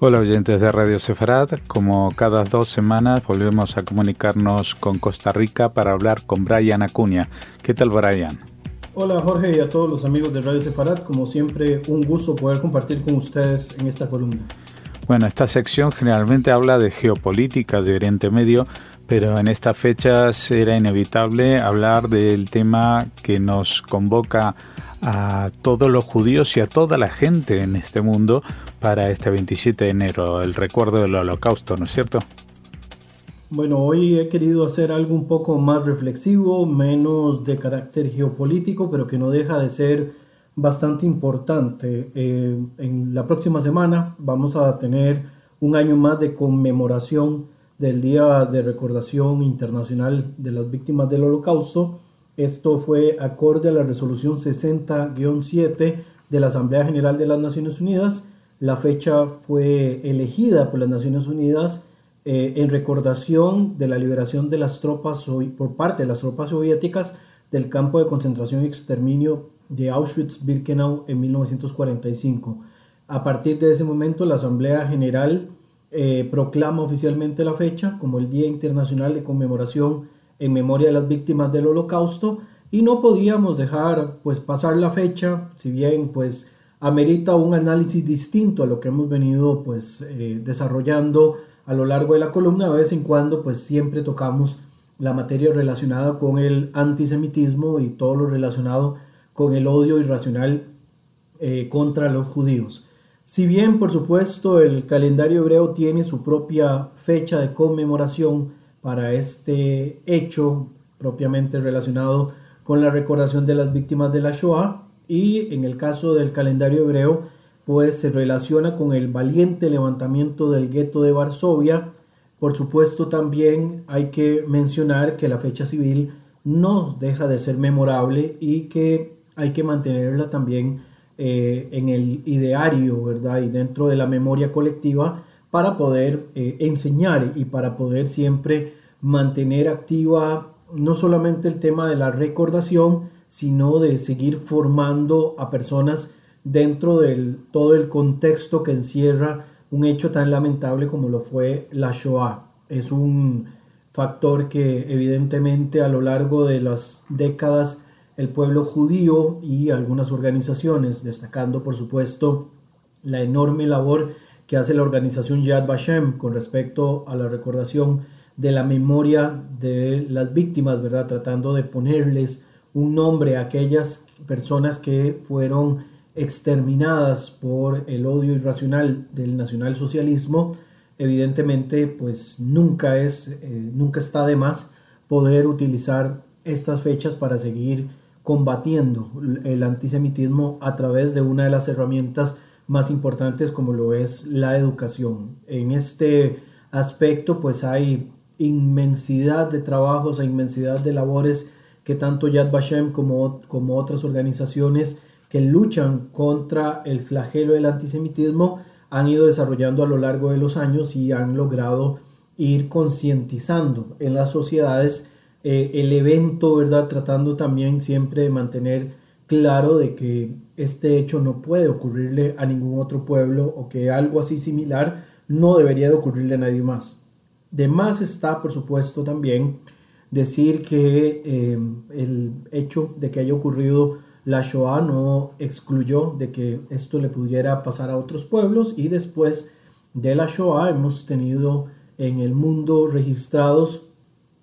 Hola oyentes de Radio Sefarad, como cada dos semanas volvemos a comunicarnos con Costa Rica para hablar con Brian Acuña. ¿Qué tal Brian? Hola Jorge y a todos los amigos de Radio Sefarad, como siempre un gusto poder compartir con ustedes en esta columna. Bueno, esta sección generalmente habla de geopolítica de Oriente Medio, pero en esta fecha será inevitable hablar del tema que nos convoca a todos los judíos y a toda la gente en este mundo para este 27 de enero, el recuerdo del holocausto, ¿no es cierto? Bueno, hoy he querido hacer algo un poco más reflexivo, menos de carácter geopolítico, pero que no deja de ser bastante importante. Eh, en la próxima semana vamos a tener un año más de conmemoración del Día de Recordación Internacional de las Víctimas del Holocausto esto fue acorde a la resolución 60-7 de la Asamblea General de las Naciones Unidas. La fecha fue elegida por las Naciones Unidas eh, en recordación de la liberación de las tropas por parte de las tropas soviéticas del campo de concentración y exterminio de Auschwitz-Birkenau en 1945. A partir de ese momento, la Asamblea General eh, proclama oficialmente la fecha como el Día Internacional de Conmemoración en memoria de las víctimas del holocausto y no podíamos dejar pues pasar la fecha, si bien pues amerita un análisis distinto a lo que hemos venido pues eh, desarrollando a lo largo de la columna, de vez en cuando pues siempre tocamos la materia relacionada con el antisemitismo y todo lo relacionado con el odio irracional eh, contra los judíos. Si bien, por supuesto, el calendario hebreo tiene su propia fecha de conmemoración, para este hecho propiamente relacionado con la recordación de las víctimas de la Shoah y en el caso del calendario hebreo pues se relaciona con el valiente levantamiento del gueto de Varsovia. Por supuesto también hay que mencionar que la fecha civil no deja de ser memorable y que hay que mantenerla también eh, en el ideario, ¿verdad? Y dentro de la memoria colectiva para poder eh, enseñar y para poder siempre mantener activa no solamente el tema de la recordación, sino de seguir formando a personas dentro de todo el contexto que encierra un hecho tan lamentable como lo fue la Shoah. Es un factor que evidentemente a lo largo de las décadas el pueblo judío y algunas organizaciones, destacando por supuesto la enorme labor que hace la organización Yad Vashem con respecto a la recordación de la memoria de las víctimas, ¿verdad? Tratando de ponerles un nombre a aquellas personas que fueron exterminadas por el odio irracional del nacionalsocialismo, evidentemente pues nunca es, eh, nunca está de más poder utilizar estas fechas para seguir combatiendo el antisemitismo a través de una de las herramientas más importantes como lo es la educación. En este aspecto pues hay inmensidad de trabajos e inmensidad de labores que tanto Yad Vashem como, como otras organizaciones que luchan contra el flagelo del antisemitismo han ido desarrollando a lo largo de los años y han logrado ir concientizando en las sociedades eh, el evento, ¿verdad? Tratando también siempre de mantener claro de que este hecho no puede ocurrirle a ningún otro pueblo o que algo así similar no debería de ocurrirle a nadie más. De más está, por supuesto, también decir que eh, el hecho de que haya ocurrido la Shoah no excluyó de que esto le pudiera pasar a otros pueblos y después de la Shoah hemos tenido en el mundo registrados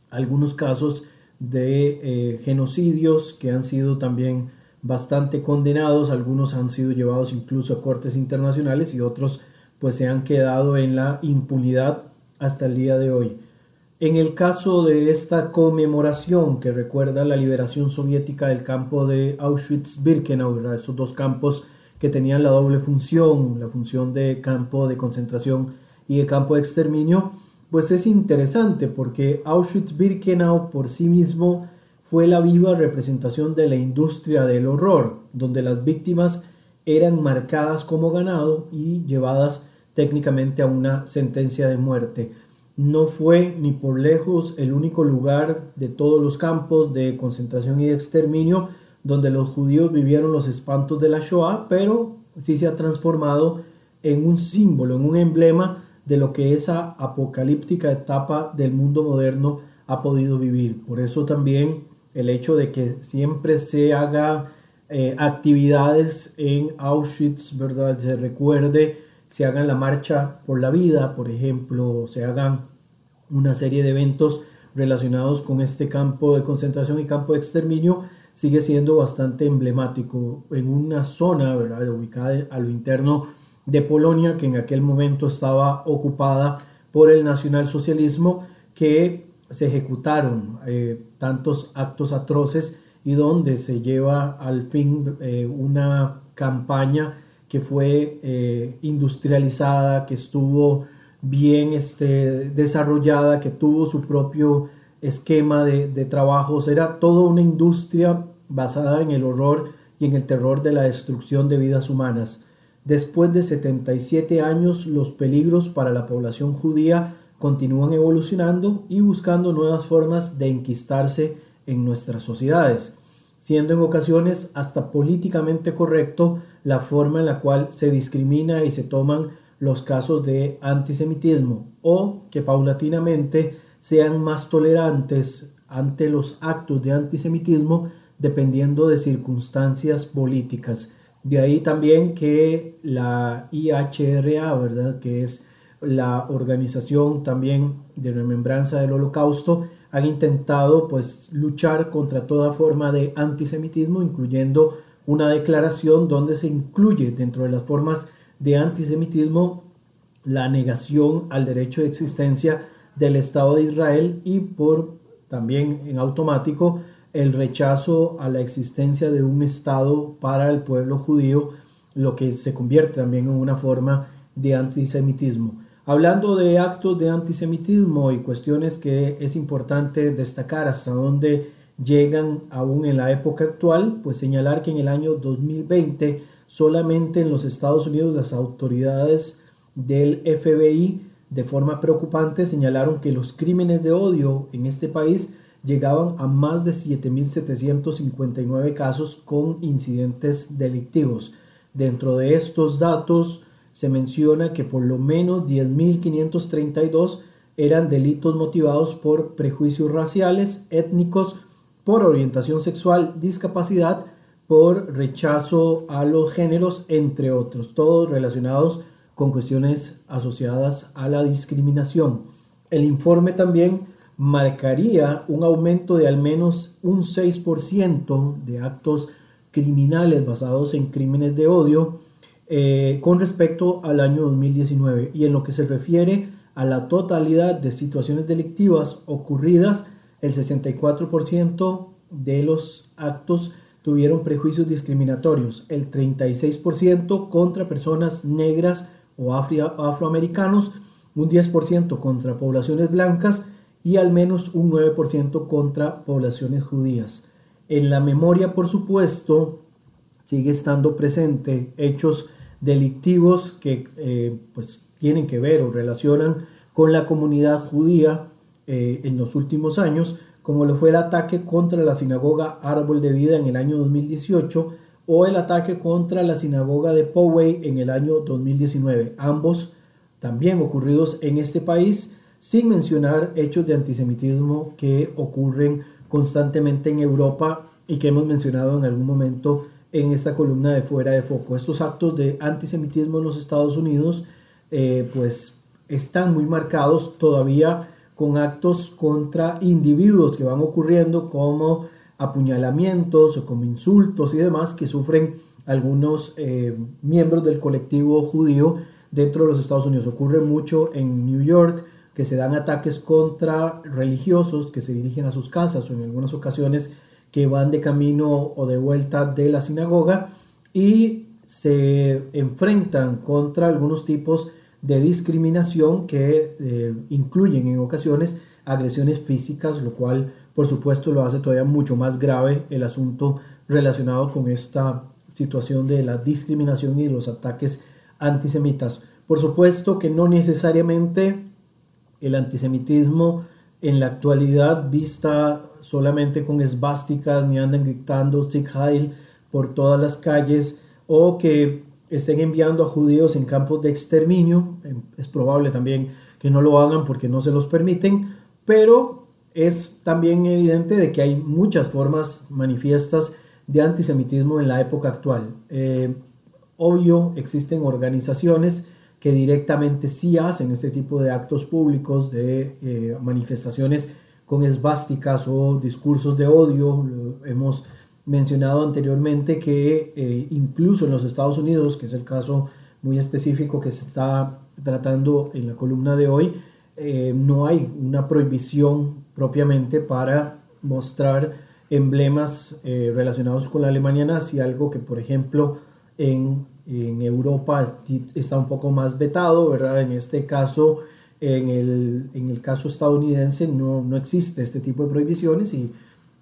algunos casos de eh, genocidios que han sido también bastante condenados, algunos han sido llevados incluso a cortes internacionales y otros pues se han quedado en la impunidad hasta el día de hoy. En el caso de esta conmemoración que recuerda la liberación soviética del campo de Auschwitz-Birkenau, estos dos campos que tenían la doble función, la función de campo de concentración y de campo de exterminio, pues es interesante porque Auschwitz-Birkenau por sí mismo fue la viva representación de la industria del horror, donde las víctimas eran marcadas como ganado y llevadas técnicamente a una sentencia de muerte. No fue ni por lejos el único lugar de todos los campos de concentración y exterminio donde los judíos vivieron los espantos de la Shoah, pero sí se ha transformado en un símbolo, en un emblema de lo que esa apocalíptica etapa del mundo moderno ha podido vivir. Por eso también el hecho de que siempre se haga eh, actividades en Auschwitz, ¿verdad? Se recuerde, se hagan la marcha por la vida, por ejemplo, se hagan una serie de eventos relacionados con este campo de concentración y campo de exterminio, sigue siendo bastante emblemático en una zona ¿verdad? ubicada a lo interno de Polonia que en aquel momento estaba ocupada por el nacionalsocialismo que se ejecutaron eh, tantos actos atroces y donde se lleva al fin eh, una campaña que fue eh, industrializada, que estuvo bien este, desarrollada, que tuvo su propio esquema de, de trabajos. Era toda una industria basada en el horror y en el terror de la destrucción de vidas humanas. Después de 77 años, los peligros para la población judía continúan evolucionando y buscando nuevas formas de enquistarse en nuestras sociedades, siendo en ocasiones hasta políticamente correcto la forma en la cual se discrimina y se toman los casos de antisemitismo o que paulatinamente sean más tolerantes ante los actos de antisemitismo dependiendo de circunstancias políticas. De ahí también que la IHRA, ¿verdad? que es la organización también de remembranza del holocausto, han intentado pues luchar contra toda forma de antisemitismo, incluyendo una declaración donde se incluye dentro de las formas de antisemitismo la negación al derecho de existencia del Estado de Israel y por también en automático el rechazo a la existencia de un Estado para el pueblo judío, lo que se convierte también en una forma de antisemitismo. Hablando de actos de antisemitismo y cuestiones que es importante destacar hasta dónde llegan aún en la época actual, pues señalar que en el año 2020 solamente en los Estados Unidos las autoridades del FBI de forma preocupante señalaron que los crímenes de odio en este país llegaban a más de 7.759 casos con incidentes delictivos. Dentro de estos datos se menciona que por lo menos 10.532 eran delitos motivados por prejuicios raciales, étnicos, por orientación sexual, discapacidad, por rechazo a los géneros, entre otros, todos relacionados con cuestiones asociadas a la discriminación. El informe también marcaría un aumento de al menos un 6% de actos criminales basados en crímenes de odio eh, con respecto al año 2019 y en lo que se refiere a la totalidad de situaciones delictivas ocurridas, el 64% de los actos tuvieron prejuicios discriminatorios, el 36% contra personas negras o afroamericanos, un 10% contra poblaciones blancas y al menos un 9% contra poblaciones judías. En la memoria, por supuesto, sigue estando presente hechos delictivos que eh, pues, tienen que ver o relacionan con la comunidad judía eh, en los últimos años, como lo fue el ataque contra la sinagoga Árbol de Vida en el año 2018 o el ataque contra la sinagoga de Poway en el año 2019, ambos también ocurridos en este país sin mencionar hechos de antisemitismo que ocurren constantemente en Europa y que hemos mencionado en algún momento en esta columna de fuera de foco. Estos actos de antisemitismo en los Estados Unidos eh, pues están muy marcados todavía con actos contra individuos que van ocurriendo como apuñalamientos o como insultos y demás que sufren algunos eh, miembros del colectivo judío dentro de los Estados Unidos. Ocurre mucho en New York, que se dan ataques contra religiosos que se dirigen a sus casas o en algunas ocasiones que van de camino o de vuelta de la sinagoga y se enfrentan contra algunos tipos de discriminación que eh, incluyen en ocasiones agresiones físicas, lo cual por supuesto lo hace todavía mucho más grave el asunto relacionado con esta situación de la discriminación y los ataques antisemitas. Por supuesto que no necesariamente el antisemitismo en la actualidad vista solamente con esvásticas ni andan gritando Sieg Heil por todas las calles o que estén enviando a judíos en campos de exterminio. Em, es probable también que no lo hagan porque no se los permiten, pero es también evidente de que hay muchas formas manifiestas de antisemitismo en la época actual. Eh, obvio, existen organizaciones que directamente sí hacen este tipo de actos públicos, de eh, manifestaciones con esvásticas o discursos de odio. Hemos mencionado anteriormente que eh, incluso en los Estados Unidos, que es el caso muy específico que se está tratando en la columna de hoy, eh, no hay una prohibición propiamente para mostrar emblemas relacionados con la Alemania nazi, algo que por ejemplo en, en, Europa está un poco más vetado, ¿verdad? En este caso, en el, en el caso estadounidense no, no existe este tipo de prohibiciones y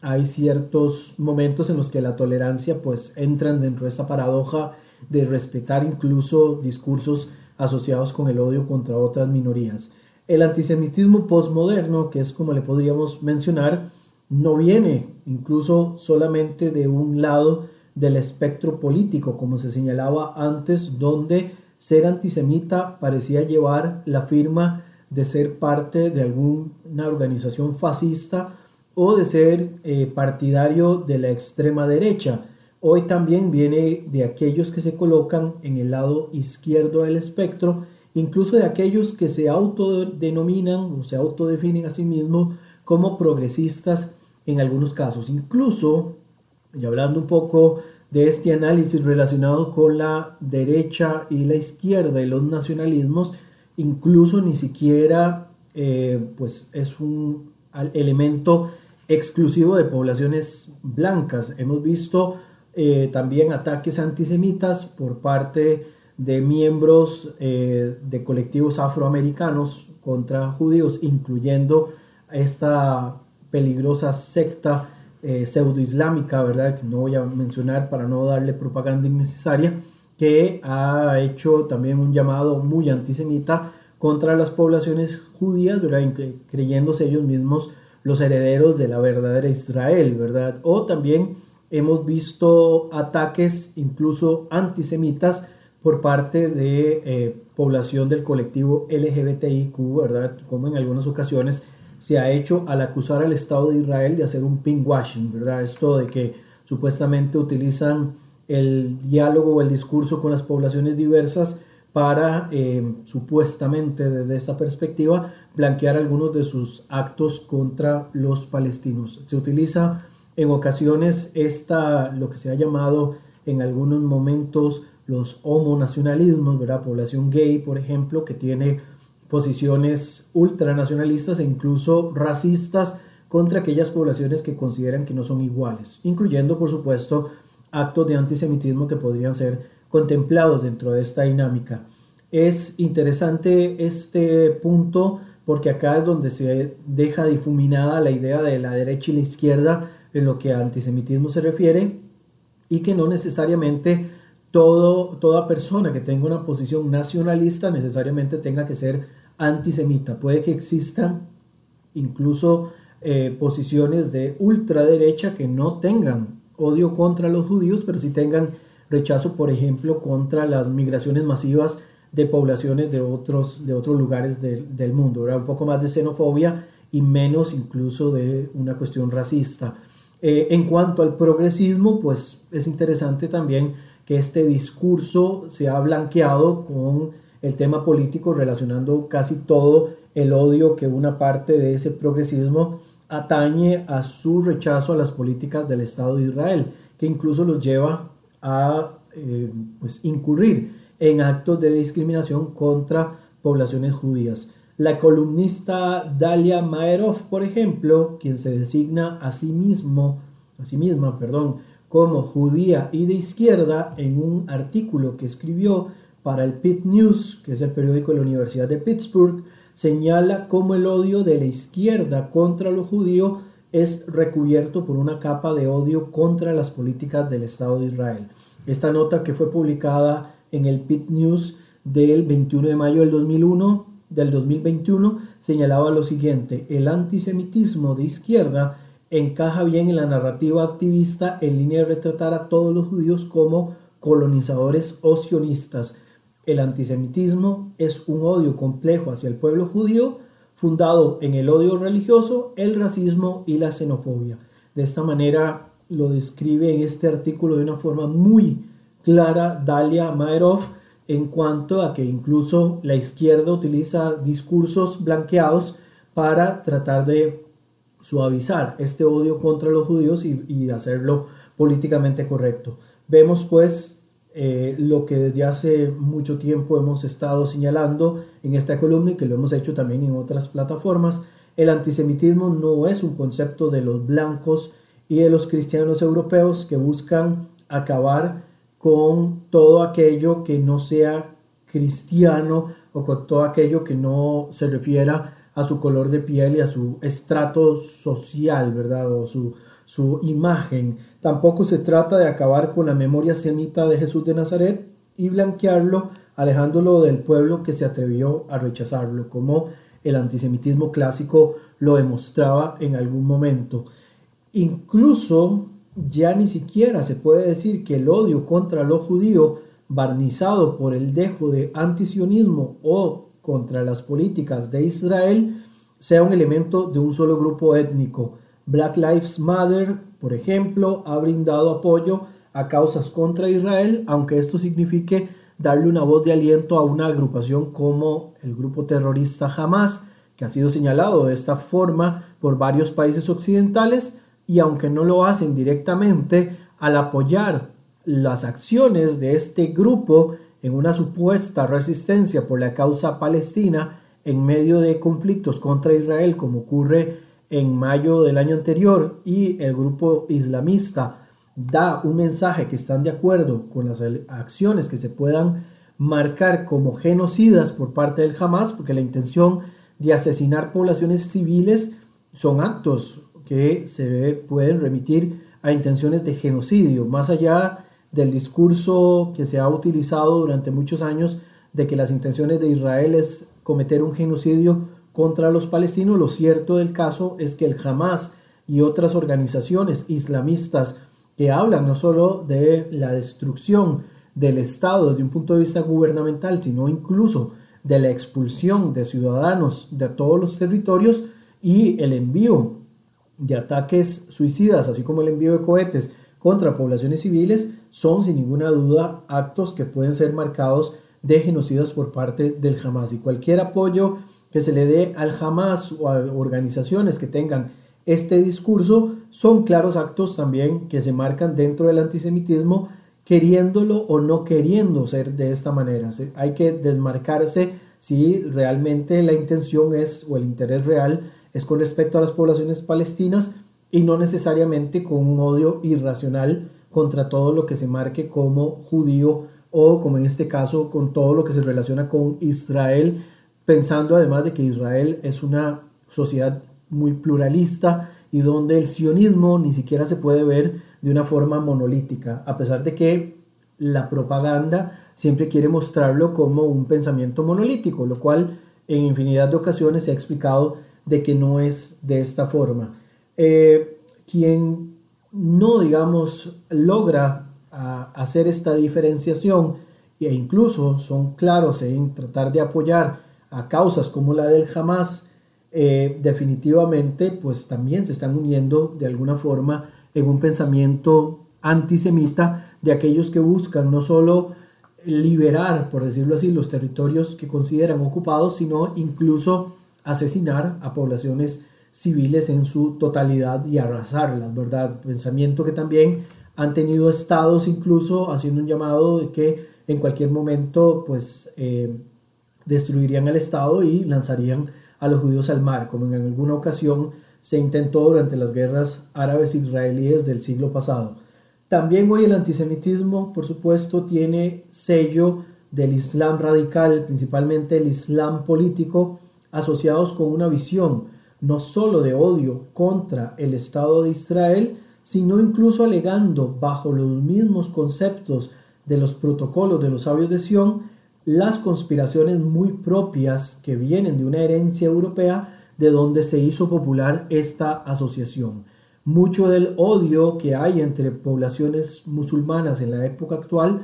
hay ciertos momentos en los que la tolerancia pues entran dentro de esta paradoja de respetar incluso discursos asociados con el odio contra otras minorías. El antisemitismo postmoderno, que es como le podríamos mencionar, no viene incluso solamente de un lado del espectro político, como se señalaba antes, donde ser antisemita parecía llevar la firma de ser parte de alguna organización fascista o de ser eh, partidario de la extrema derecha. Hoy también viene de aquellos que se colocan en el lado izquierdo del espectro, incluso de aquellos que se autodenominan o se autodefinen a sí mismos como progresistas en algunos casos. Incluso, y hablando un poco de este análisis relacionado con la derecha y la izquierda y los nacionalismos, incluso ni siquiera eh, pues es un elemento exclusivo de poblaciones blancas. Hemos visto eh, también ataques antisemitas por parte de miembros eh, de colectivos afroamericanos contra judíos, incluyendo esta peligrosa secta eh, pseudo-islámica, ¿verdad? Que no voy a mencionar para no darle propaganda innecesaria, que ha hecho también un llamado muy antisemita contra las poblaciones judías, ¿verdad? creyéndose ellos mismos los herederos de la verdadera Israel, ¿verdad? O también hemos visto ataques incluso antisemitas por parte de eh, población del colectivo LGBTIQ, ¿verdad? Como en algunas ocasiones se ha hecho al acusar al Estado de Israel de hacer un pinkwashing, ¿verdad? Esto de que supuestamente utilizan el diálogo o el discurso con las poblaciones diversas para eh, supuestamente desde esta perspectiva blanquear algunos de sus actos contra los palestinos. Se utiliza en ocasiones esta, lo que se ha llamado en algunos momentos los homonacionalismos, ¿verdad? Población gay, por ejemplo, que tiene posiciones ultranacionalistas e incluso racistas contra aquellas poblaciones que consideran que no son iguales, incluyendo, por supuesto, actos de antisemitismo que podrían ser contemplados dentro de esta dinámica. Es interesante este punto porque acá es donde se deja difuminada la idea de la derecha y la izquierda en lo que a antisemitismo se refiere y que no necesariamente todo, toda persona que tenga una posición nacionalista necesariamente tenga que ser antisemita. Puede que existan incluso eh, posiciones de ultraderecha que no tengan odio contra los judíos, pero sí tengan rechazo, por ejemplo, contra las migraciones masivas de poblaciones de otros, de otros lugares del mundo, un poco más de xenofobia y menos incluso de una cuestión racista. Eh, en cuanto al progresismo, pues es interesante también que este discurso se ha blanqueado con el tema político relacionando casi todo el odio que una parte de ese progresismo atañe a su rechazo a las políticas del Estado de Israel, que incluso los lleva a eh, pues, incurrir en actos de discriminación contra poblaciones judías. La columnista Dalia Maerov, por ejemplo, quien se designa a sí mismo, a sí misma, perdón, como judía y de izquierda, en un artículo que escribió para el Pitt News, que es el periódico de la Universidad de Pittsburgh, señala cómo el odio de la izquierda contra lo judío es recubierto por una capa de odio contra las políticas del Estado de Israel. Esta nota que fue publicada en el Pit News del 21 de mayo del 2001 del 2021 señalaba lo siguiente, el antisemitismo de izquierda encaja bien en la narrativa activista en línea de retratar a todos los judíos como colonizadores o sionistas. El antisemitismo es un odio complejo hacia el pueblo judío fundado en el odio religioso, el racismo y la xenofobia. De esta manera lo describe en este artículo de una forma muy clara Dalia Maerov en cuanto a que incluso la izquierda utiliza discursos blanqueados para tratar de suavizar este odio contra los judíos y, hacerlo políticamente correcto. Vemos pues eh, lo que desde hace mucho tiempo hemos estado señalando en esta columna y que lo hemos hecho también en otras plataformas. El antisemitismo no es un concepto de los blancos y de los cristianos europeos que buscan acabar con todo aquello que no sea cristiano o con todo aquello que no se refiera a su color de piel y a su estrato social, ¿verdad? O su, su imagen. Tampoco se trata de acabar con la memoria semita de Jesús de Nazaret y blanquearlo, alejándolo del pueblo que se atrevió a rechazarlo, como el antisemitismo clásico lo demostraba en algún momento. Incluso ya ni siquiera se puede decir que el odio contra lo judío, barnizado por el dejo de antisionismo o contra las políticas de Israel, sea un elemento de un solo grupo étnico. Black Lives Matter, por ejemplo, ha brindado apoyo a causas contra Israel, aunque esto signifique darle una voz de aliento a una agrupación como el grupo terrorista Hamas, que ha sido señalado de esta forma por varios países occidentales, y aunque no lo hacen directamente, al apoyar las acciones de este grupo en una supuesta resistencia por la causa palestina en medio de conflictos contra Israel, como ocurre en mayo del año anterior, y el grupo islamista da un mensaje que están de acuerdo con las acciones que se puedan marcar como genocidas por parte del Hamas, porque la intención de asesinar poblaciones civiles son actos que se pueden remitir a intenciones de genocidio, más allá del discurso que se ha utilizado durante muchos años de que las intenciones de Israel es cometer un genocidio contra los palestinos, lo cierto del caso es que el Hamas y otras organizaciones islamistas que hablan no solo de la destrucción del Estado desde un punto de vista gubernamental, sino incluso de la expulsión de ciudadanos de todos los territorios y el envío de ataques suicidas, así como el envío de cohetes contra poblaciones civiles, son sin ninguna duda actos que pueden ser marcados de genocidas por parte del Hamas. Y cualquier apoyo que se le dé al Hamas o a organizaciones que tengan este discurso son claros actos también que se marcan dentro del antisemitismo, queriéndolo o no queriendo ser de esta manera. Hay que desmarcarse si realmente la intención es o el interés real es con respecto a las poblaciones palestinas y no necesariamente con un odio irracional contra todo lo que se marque como judío o como en este caso con todo lo que se relaciona con Israel, pensando además de que Israel es una sociedad muy pluralista y donde el sionismo ni siquiera se puede ver de una forma monolítica, a pesar de que la propaganda siempre quiere mostrarlo como un pensamiento monolítico, lo cual en infinidad de ocasiones se ha explicado de que no es de esta forma. Eh, quien no, digamos, logra hacer esta diferenciación e incluso son claros en tratar de apoyar a causas como la del Hamas, eh, definitivamente pues también se están uniendo de alguna forma en un pensamiento antisemita de aquellos que buscan no solo liberar, por decirlo así, los territorios que consideran ocupados, sino incluso asesinar a poblaciones civiles en su totalidad y arrasarlas, ¿verdad? Pensamiento que también han tenido estados incluso haciendo un llamado de que en cualquier momento pues eh, destruirían el estado y lanzarían a los judíos al mar, como en alguna ocasión se intentó durante las guerras árabes israelíes del siglo pasado. También hoy el antisemitismo, por supuesto, tiene sello del Islam radical, principalmente el Islam político, asociados con una visión no sólo de odio contra el Estado de Israel, sino incluso alegando bajo los mismos conceptos de los protocolos de los sabios de Sion las conspiraciones muy propias que vienen de una herencia europea de donde se hizo popular esta asociación. Mucho del odio que hay entre poblaciones musulmanas en la época actual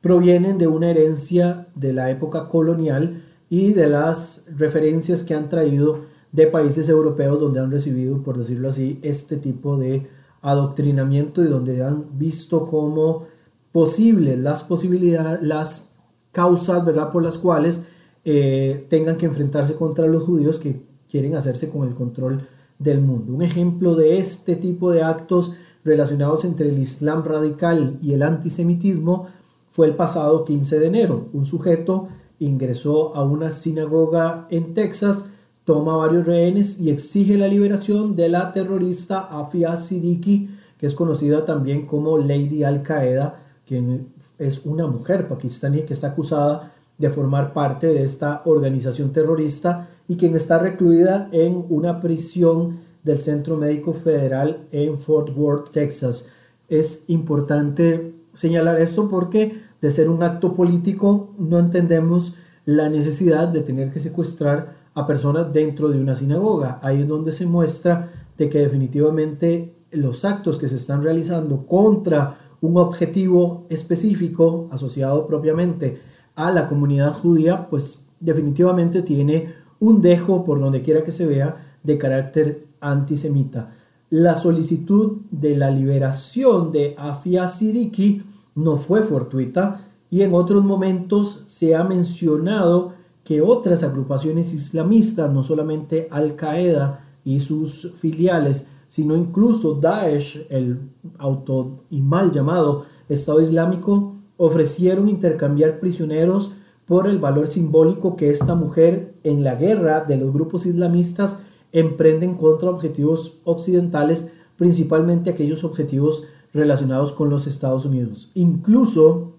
provienen de una herencia de la época colonial y de las referencias que han traído de países europeos donde han recibido, por decirlo así, este tipo de adoctrinamiento y donde han visto como posibles las posibilidades, las causas, ¿verdad?, por las cuales eh, tengan que enfrentarse contra los judíos que quieren hacerse con el control del mundo. Un ejemplo de este tipo de actos relacionados entre el Islam radical y el antisemitismo fue el pasado 15 de enero. Un sujeto ingresó a una sinagoga en Texas, toma varios rehenes y exige la liberación de la terrorista Afia Siddiqui, que es conocida también como Lady Al Qaeda, quien es una mujer pakistaní que está acusada de formar parte de esta organización terrorista y quien está recluida en una prisión del Centro Médico Federal en Fort Worth, Texas. Es importante señalar esto porque de ser un acto político no entendemos la necesidad de tener que secuestrar a personas dentro de una sinagoga. Ahí es donde se muestra de que definitivamente los actos que se están realizando contra un objetivo específico asociado propiamente a la comunidad judía, pues definitivamente tiene un dejo por donde quiera que se vea de carácter antisemita. La solicitud de la liberación de Afia Siddiqui no fue fortuita y en otros momentos se ha mencionado que otras agrupaciones islamistas, no solamente Al Qaeda y sus filiales, sino incluso Daesh, el auto y mal llamado Estado Islámico, ofrecieron intercambiar prisioneros por el valor simbólico que esta mujer en la guerra de los grupos islamistas emprenden contra objetivos occidentales, principalmente aquellos objetivos relacionados con los Estados Unidos. Incluso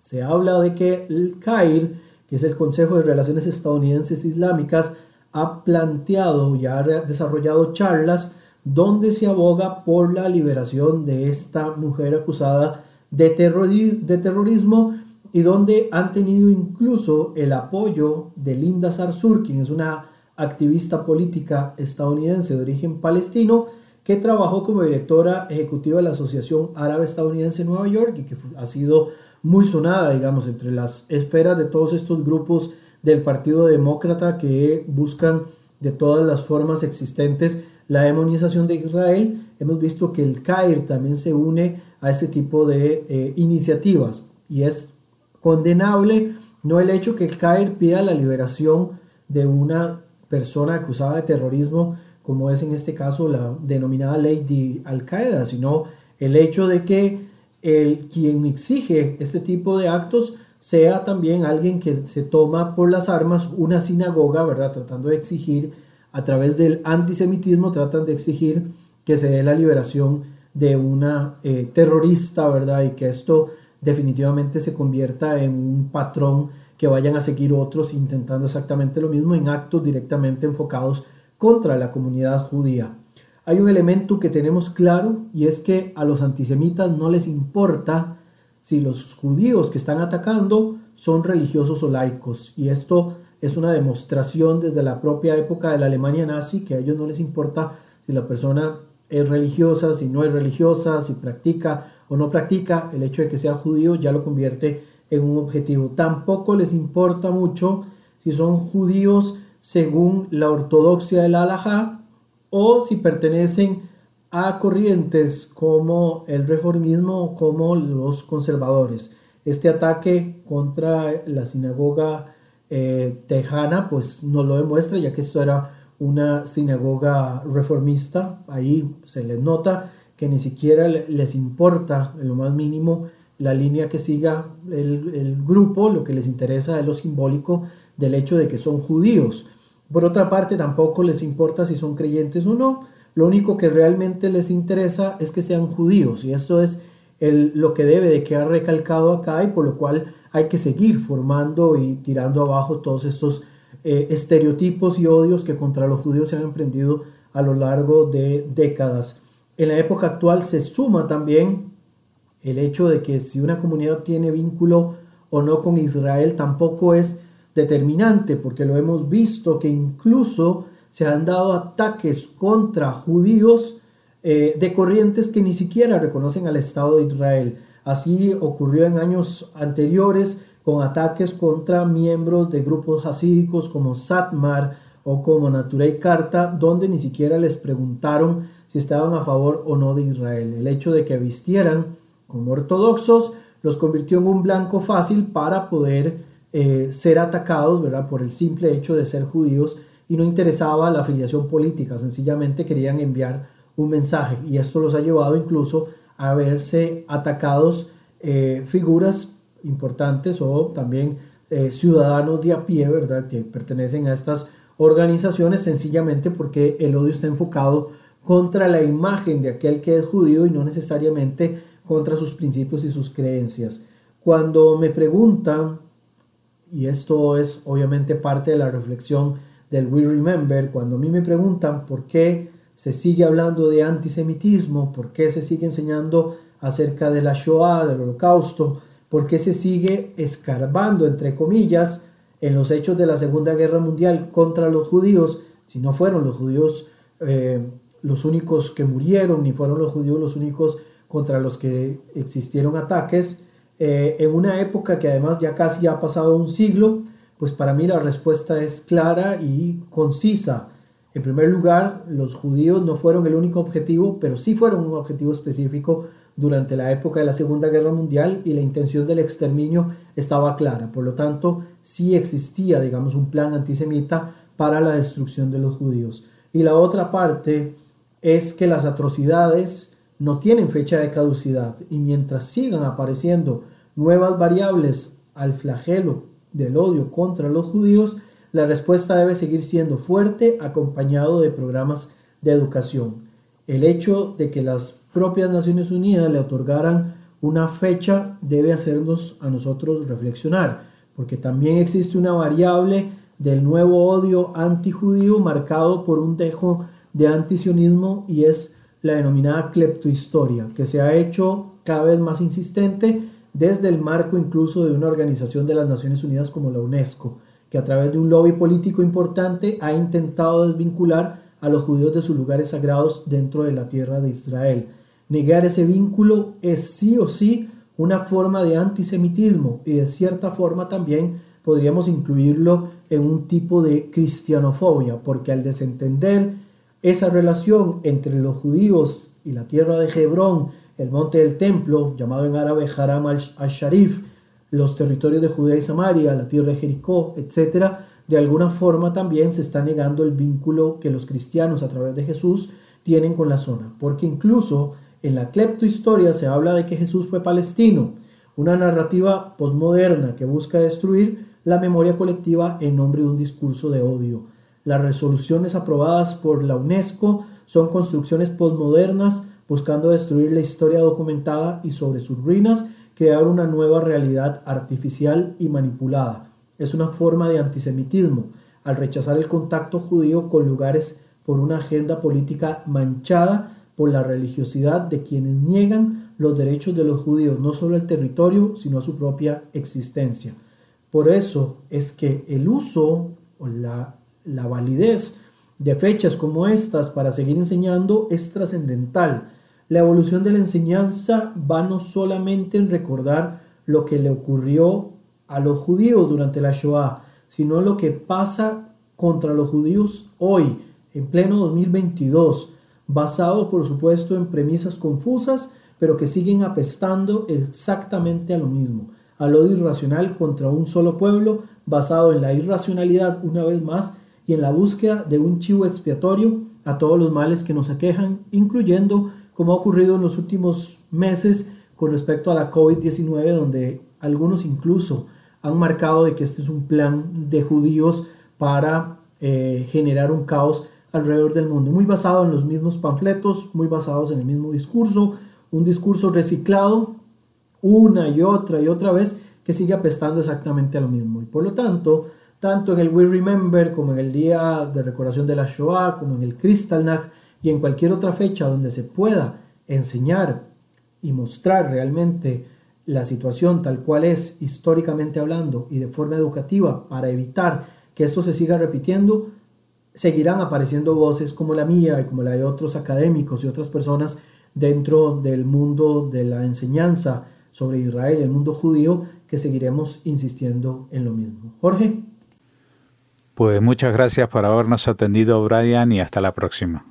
se habla de que el CAIR, que es el Consejo de Relaciones Estadounidenses Islámicas, ha planteado y ha desarrollado charlas donde se aboga por la liberación de esta mujer acusada de, de terrorismo y donde han tenido incluso el apoyo de Linda Sarsour, quien es una activista política estadounidense de origen palestino, que trabajó como directora ejecutiva de la Asociación Árabe Estadounidense en Nueva York y que ha sido muy sonada, digamos, entre las esferas de todos estos grupos del Partido Demócrata que buscan de todas las formas existentes la demonización de Israel. Hemos visto que el CAIR también se une a este tipo de eh, iniciativas y es condenable no el hecho que el CAIR pida la liberación de una persona acusada de terrorismo, como es en este caso la denominada ley de Al Qaeda, sino el hecho de que el quien exige este tipo de actos sea también alguien que se toma por las armas una sinagoga, ¿verdad? Tratando de exigir, a través del antisemitismo, tratan de exigir que se dé la liberación de una eh, terrorista, ¿verdad? Y que esto definitivamente se convierta en un patrón que vayan a seguir otros intentando exactamente lo mismo en actos directamente enfocados contra la comunidad judía. Hay un elemento que tenemos claro y es que a los antisemitas no les importa si los judíos que están atacando son religiosos o laicos. Y esto es una demostración desde la propia época de la Alemania nazi que a ellos no les importa si la persona es religiosa, si no es religiosa, si practica o no practica, el hecho de que sea judío ya lo convierte en un objetivo. Tampoco les importa mucho si son judíos según la ortodoxia del halajá o si pertenecen a corrientes como el reformismo o como los conservadores. Este ataque contra la sinagoga eh, tejana pues nos lo demuestra ya que esto era una sinagoga reformista, ahí se les nota que ni siquiera les importa en lo más mínimo la línea que siga el, grupo, lo que les interesa es lo simbólico del hecho de que son judíos. Por otra parte, tampoco les importa si son creyentes o no, lo único que realmente les interesa es que sean judíos y esto es lo que debe de quedar recalcado acá y por lo cual hay que seguir formando y tirando abajo todos estos eh, estereotipos y odios que contra los judíos se han emprendido a lo largo de décadas. En la época actual se suma también el hecho de que si una comunidad tiene vínculo o no con Israel tampoco es determinante, porque lo hemos visto que incluso se han dado ataques contra judíos eh, de corrientes que ni siquiera reconocen al Estado de Israel. Así ocurrió en años anteriores con ataques contra miembros de grupos hasídicos como Satmar o como Naturey Karta, donde ni siquiera les preguntaron si estaban a favor o no de Israel. El hecho de que vistieran como ortodoxos los convirtió en un blanco fácil para poder eh, ser atacados ¿verdad? por el simple hecho de ser judíos y no interesaba la afiliación política, sencillamente querían enviar un mensaje y esto los ha llevado incluso a verse atacados eh, figuras importantes o también eh, ciudadanos de a pie, ¿verdad? Que pertenecen a estas organizaciones sencillamente porque el odio está enfocado contra la imagen de aquel que es judío y no necesariamente contra sus principios y sus creencias. Cuando me preguntan, y esto es obviamente parte de la reflexión del We Remember, cuando a mí me preguntan por qué se sigue hablando de antisemitismo, por qué se sigue enseñando acerca de la Shoah, del holocausto, por qué se sigue escarbando, entre comillas, en los hechos de la Segunda Guerra Mundial contra los judíos, si no fueron los judíos eh, los únicos que murieron, ni fueron los judíos los únicos contra los que existieron ataques, eh, en una época que además ya casi ha pasado un siglo, pues para mí la respuesta es clara y concisa. En primer lugar, los judíos no fueron el único objetivo, pero sí fueron un objetivo específico durante la época de la Segunda Guerra Mundial y la intención del exterminio estaba clara. Por lo tanto, sí existía, digamos, un plan antisemita para la destrucción de los judíos. Y la otra parte es que las atrocidades no tienen fecha de caducidad y mientras sigan apareciendo nuevas variables al flagelo del odio contra los judíos, la respuesta debe seguir siendo fuerte acompañado de programas de educación. El hecho de que las propias Naciones Unidas le otorgaran una fecha debe hacernos a nosotros reflexionar, porque también existe una variable del nuevo odio antijudío marcado por un dejo de antisionismo y es la denominada cleptohistoria, que se ha hecho cada vez más insistente desde el marco incluso de una organización de las Naciones Unidas como la UNESCO, que a través de un lobby político importante ha intentado desvincular a los judíos de sus lugares sagrados dentro de la tierra de Israel. Negar ese vínculo es sí o sí una forma de antisemitismo y de cierta forma también podríamos incluirlo en un tipo de cristianofobia, porque al desentender esa relación entre los judíos y la tierra de Hebrón el monte del templo, llamado en árabe Haram al-Sharif, los territorios de Judea y Samaria, la tierra de Jericó, etc., de alguna forma también se está negando el vínculo que los cristianos a través de Jesús tienen con la zona, porque incluso en la cleptohistoria se habla de que Jesús fue palestino, una narrativa posmoderna que busca destruir la memoria colectiva en nombre de un discurso de odio. Las resoluciones aprobadas por la UNESCO son construcciones posmodernas buscando destruir la historia documentada y sobre sus ruinas crear una nueva realidad artificial y manipulada. Es una forma de antisemitismo al rechazar el contacto judío con lugares por una agenda política manchada por la religiosidad de quienes niegan los derechos de los judíos, no solo al territorio, sino a su propia existencia. Por eso es que el uso o la, la validez de fechas como estas para seguir enseñando es trascendental la evolución de la enseñanza va no solamente en recordar lo que le ocurrió a los judíos durante la Shoah, sino lo que pasa contra los judíos hoy, en pleno 2022, basado por supuesto en premisas confusas, pero que siguen apestando exactamente a lo mismo, al odio irracional contra un solo pueblo, basado en la irracionalidad una vez más y en la búsqueda de un chivo expiatorio a todos los males que nos aquejan, incluyendo como ha ocurrido en los últimos meses con respecto a la COVID-19, donde algunos incluso han marcado de que este es un plan de judíos para eh, generar un caos alrededor del mundo, muy basado en los mismos panfletos, muy basados en el mismo discurso, un discurso reciclado una y otra y otra vez que sigue apestando exactamente a lo mismo. Y por lo tanto, tanto en el We Remember como en el Día de Recordación de la Shoah, como en el Kristallnacht, y en cualquier otra fecha donde se pueda enseñar y mostrar realmente la situación tal cual es históricamente hablando y de forma educativa para evitar que esto se siga repitiendo, seguirán apareciendo voces como la mía y como la de otros académicos y otras personas dentro del mundo de la enseñanza sobre Israel el mundo judío que seguiremos insistiendo en lo mismo. Jorge. Pues muchas gracias por habernos atendido, Brian, y hasta la próxima.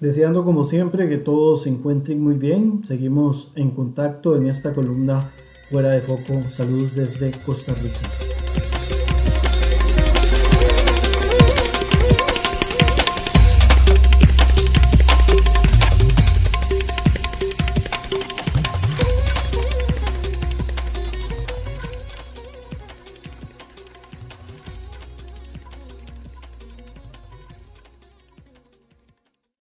Deseando como siempre que todos se encuentren muy bien, seguimos en contacto en esta columna fuera de foco. Saludos desde Costa Rica.